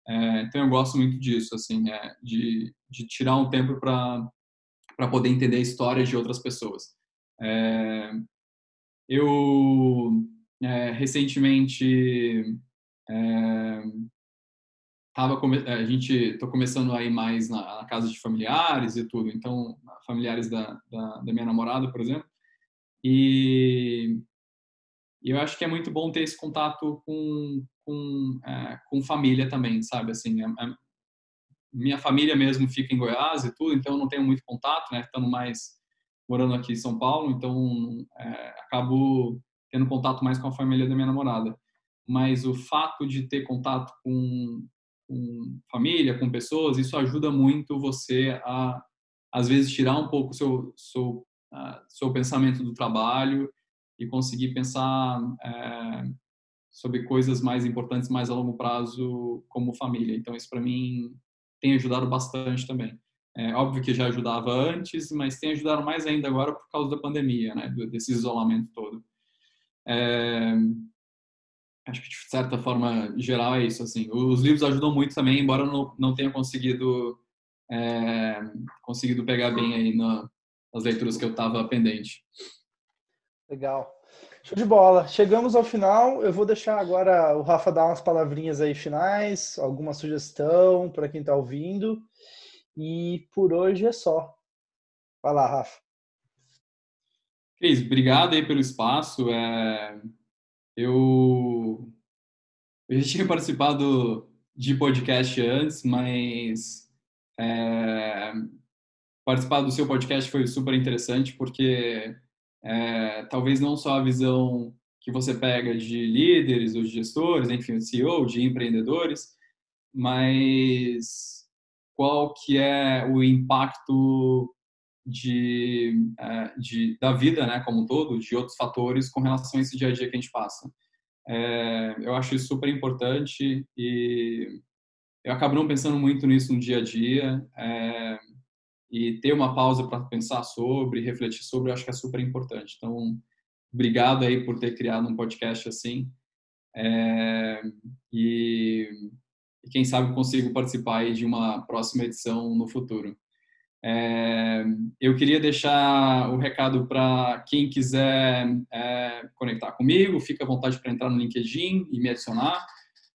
É, então eu gosto muito disso, assim, é, de, de tirar um tempo para poder entender a história de outras pessoas. É, eu é, recentemente é, tava a gente estou começando a ir mais na, na, casa de familiares e tudo, então familiares da, da, da minha namorada, por exemplo, e, e, eu acho que é muito bom ter esse contato com com, é, com família também, sabe? Assim, a, a, minha família mesmo fica em Goiás e tudo, então eu não tenho muito contato, né? Estando mais morando aqui em São Paulo, então é, acabo tendo contato mais com a família da minha namorada. Mas o fato de ter contato com, com família, com pessoas, isso ajuda muito você a, às vezes, tirar um pouco o seu, seu, uh, seu pensamento do trabalho e conseguir pensar é, sobre coisas mais importantes, mais a longo prazo, como família. Então, isso para mim tem ajudado bastante também. É, óbvio que já ajudava antes, mas tem ajudado mais ainda agora por causa da pandemia, né? Desse isolamento todo. É, acho que de certa forma geral é isso. Assim, os livros ajudam muito também, embora eu não, não tenha conseguido é, conseguido pegar bem aí na, nas leituras que eu estava pendente. Legal. Show de bola. Chegamos ao final. Eu vou deixar agora o Rafa dar umas palavrinhas aí finais, alguma sugestão para quem está ouvindo. E por hoje é só. Vai lá, Rafa. Cris, obrigado aí pelo espaço. É... Eu... eu já tinha participado de podcast antes, mas é... participar do seu podcast foi super interessante porque é... talvez não só a visão que você pega de líderes ou de gestores, enfim, CEO, de empreendedores, mas qual que é o impacto de, é, de, da vida, né, como um todo, de outros fatores com relação a esse dia a dia que a gente passa. É, eu acho isso super importante e eu acabo não pensando muito nisso no dia a dia é, e ter uma pausa para pensar sobre, refletir sobre, eu acho que é super importante. Então, obrigado aí por ter criado um podcast assim é, e, e, quem sabe consigo participar de uma próxima edição no futuro. É, eu queria deixar o recado para quem quiser é, conectar comigo, fica à vontade para entrar no LinkedIn e me adicionar.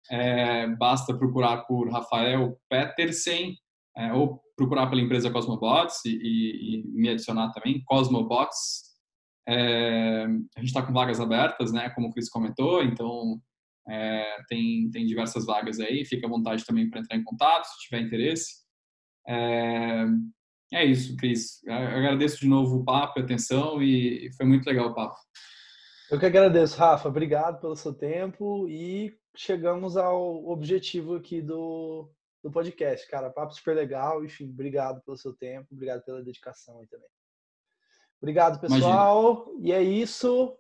É, basta procurar por Rafael Petersen é, ou procurar pela empresa Cosmobots e, e, e me adicionar também, Cosmobots. É, a gente está com vagas abertas, né, como o Cris comentou, então é, tem, tem diversas vagas aí, fica à vontade também para entrar em contato se tiver interesse. É, é isso, Cris. Agradeço de novo o papo, a atenção e foi muito legal o papo. Eu que agradeço, Rafa. Obrigado pelo seu tempo e chegamos ao objetivo aqui do, do podcast, cara. Papo super legal. Enfim, obrigado pelo seu tempo, obrigado pela dedicação aí também. Obrigado, pessoal. Imagina. E é isso.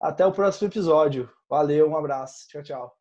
Até o próximo episódio. Valeu, um abraço. Tchau, tchau.